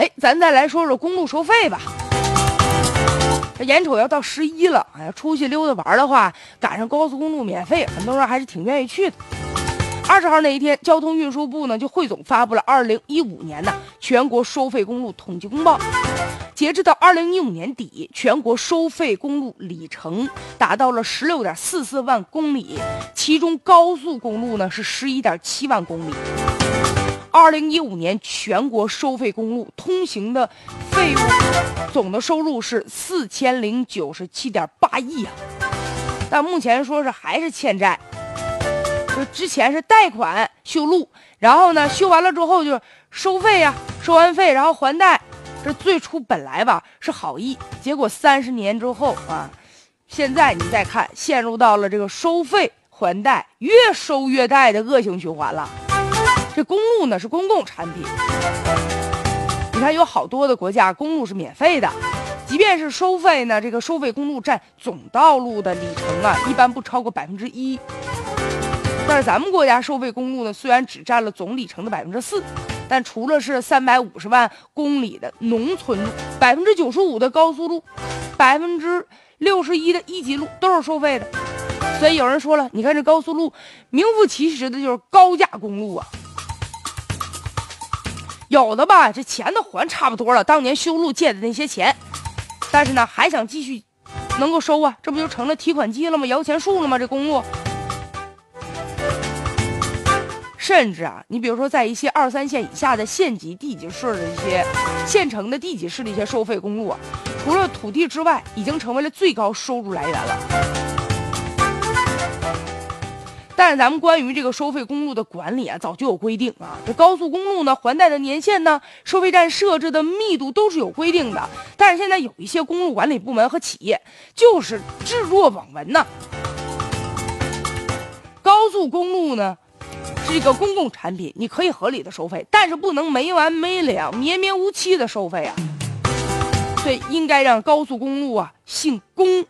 哎，咱再来说说公路收费吧。这眼瞅要到十一了，哎呀，出去溜达玩的话，赶上高速公路免费，很多人还是挺愿意去的。二十号那一天，交通运输部呢就汇总发布了二零一五年的全国收费公路统计公报。截至到二零一五年底，全国收费公路里程达到了十六点四四万公里，其中高速公路呢是十一点七万公里。二零一五年全国收费公路通行的费用总的收入是四千零九十七点八亿啊，但目前说是还是欠债。就之前是贷款修路，然后呢修完了之后就收费呀，收完费然后还贷。这最初本来吧是好意，结果三十年之后啊，现在你再看，陷入到了这个收费还贷、越收越贷的恶性循环了。这公路呢是公共产品，你看有好多的国家公路是免费的，即便是收费呢，这个收费公路占总道路的里程啊，一般不超过百分之一。但是咱们国家收费公路呢，虽然只占了总里程的百分之四，但除了是三百五十万公里的农村路，百分之九十五的高速路，百分之六十一的一级路都是收费的。所以有人说了，你看这高速路，名副其实的就是高价公路啊。有的吧，这钱都还差不多了，当年修路借的那些钱，但是呢，还想继续能够收啊，这不就成了提款机了吗？摇钱树了吗？这公路。甚至啊，你比如说，在一些二三线以下的县级、地级市的一些县城的地级市的一些收费公路啊，除了土地之外，已经成为了最高收入来源了。但是咱们关于这个收费公路的管理啊，早就有规定啊。这高速公路呢，还贷的年限呢，收费站设置的密度都是有规定的。但是现在有一些公路管理部门和企业就是置若罔闻呢。高速公路呢？是一个公共产品，你可以合理的收费，但是不能没完没了、绵绵无期的收费啊！所以应该让高速公路啊姓公。